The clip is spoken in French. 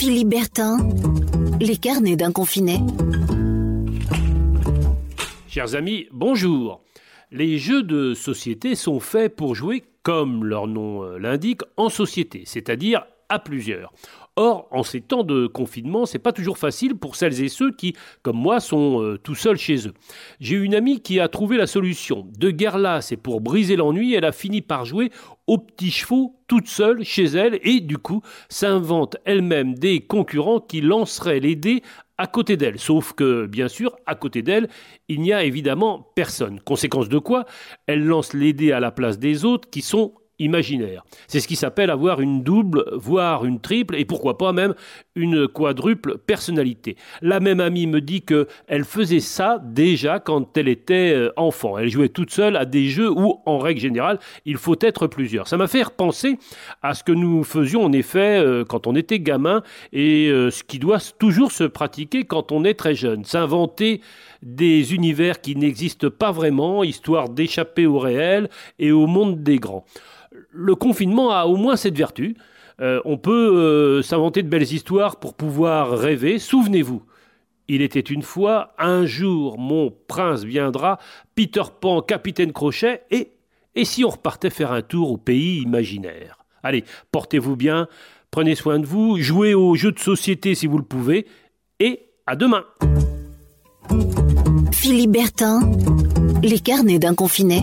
Philippe Bertin, les carnets d'un confiné. Chers amis, bonjour. Les jeux de société sont faits pour jouer, comme leur nom euh, l'indique, en société, c'est-à-dire plusieurs. Or, en ces temps de confinement, c'est pas toujours facile pour celles et ceux qui, comme moi, sont euh, tout seuls chez eux. J'ai une amie qui a trouvé la solution. De guerre là, c'est pour briser l'ennui, elle a fini par jouer aux petits chevaux toute seule chez elle et du coup s'invente elle-même des concurrents qui lanceraient les dés à côté d'elle. Sauf que, bien sûr, à côté d'elle, il n'y a évidemment personne. Conséquence de quoi, elle lance les dés à la place des autres qui sont imaginaire. C'est ce qui s'appelle avoir une double, voire une triple, et pourquoi pas même une quadruple personnalité. La même amie me dit que elle faisait ça déjà quand elle était euh, enfant. Elle jouait toute seule à des jeux où, en règle générale, il faut être plusieurs. Ça m'a fait repenser à ce que nous faisions en effet euh, quand on était gamin et euh, ce qui doit toujours se pratiquer quand on est très jeune. S'inventer des univers qui n'existent pas vraiment, histoire d'échapper au réel et au monde des grands le confinement a au moins cette vertu. Euh, on peut euh, s'inventer de belles histoires pour pouvoir rêver. Souvenez-vous, il était une fois, un jour mon prince viendra, Peter Pan, capitaine Crochet, et, et si on repartait faire un tour au pays imaginaire? Allez, portez-vous bien, prenez soin de vous, jouez aux jeux de société si vous le pouvez, et à demain. Philippe Bertin, les carnets d'un confiné.